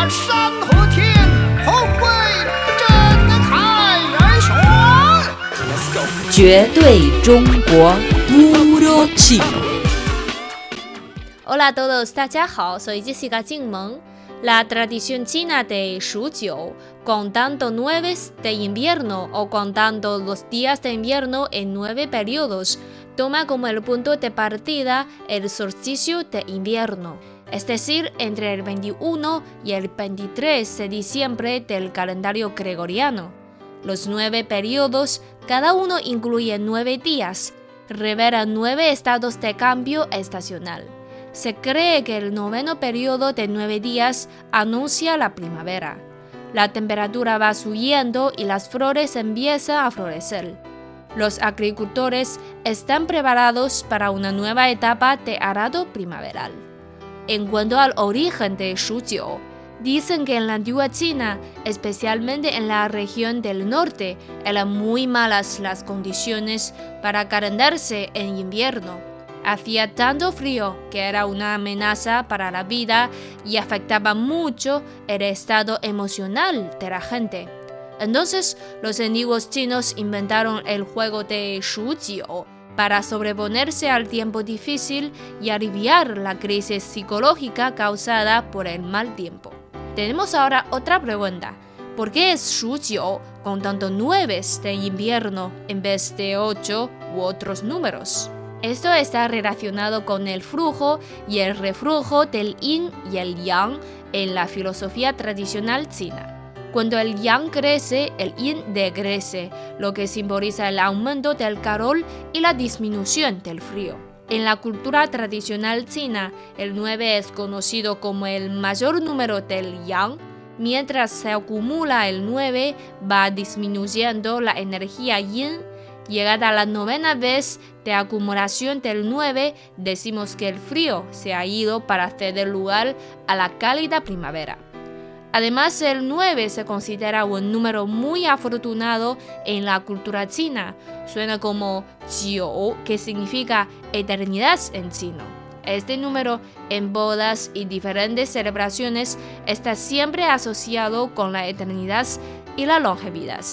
把山和天同为真开元选。绝对中国 Puro Chino. Hola a todos, 大家好，soy Jessica 静萌。La tradición china de Shujio, contando nueve de invierno o contando los días de invierno en nueve periodos, toma como el punto de partida el solsticio de invierno, es decir, entre el 21 y el 23 de diciembre del calendario gregoriano. Los nueve periodos, cada uno incluye nueve días, revelan nueve estados de cambio estacional. Se cree que el noveno periodo de nueve días anuncia la primavera. La temperatura va subiendo y las flores empiezan a florecer. Los agricultores están preparados para una nueva etapa de arado primaveral. En cuanto al origen de Shujiu, dicen que en la antigua China, especialmente en la región del norte, eran muy malas las condiciones para calentarse en invierno. Hacía tanto frío que era una amenaza para la vida y afectaba mucho el estado emocional de la gente. Entonces, los antiguos chinos inventaron el juego de Shujiu para sobreponerse al tiempo difícil y aliviar la crisis psicológica causada por el mal tiempo. Tenemos ahora otra pregunta. ¿Por qué es Shujiu contando nueve de invierno en vez de ocho u otros números? Esto está relacionado con el flujo y el reflujo del yin y el yang en la filosofía tradicional china. Cuando el yang crece, el yin decrece, lo que simboliza el aumento del calor y la disminución del frío. En la cultura tradicional china, el 9 es conocido como el mayor número del yang. Mientras se acumula el 9, va disminuyendo la energía yin Llegada la novena vez de acumulación del 9, decimos que el frío se ha ido para ceder lugar a la cálida primavera. Además, el 9 se considera un número muy afortunado en la cultura china. Suena como Jiu, que significa eternidad en chino. Este número en bodas y diferentes celebraciones está siempre asociado con la eternidad y la longevidad.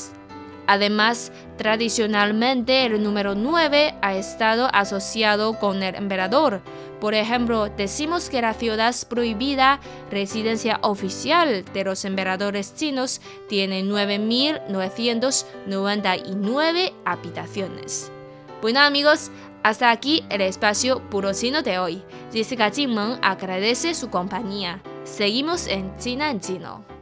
Además, tradicionalmente el número 9 ha estado asociado con el emperador. Por ejemplo, decimos que la ciudad prohibida, residencia oficial de los emperadores chinos, tiene 9.999 habitaciones. Bueno amigos, hasta aquí el espacio puro chino de hoy. Jessica Jingmeng agradece su compañía. Seguimos en China en Chino.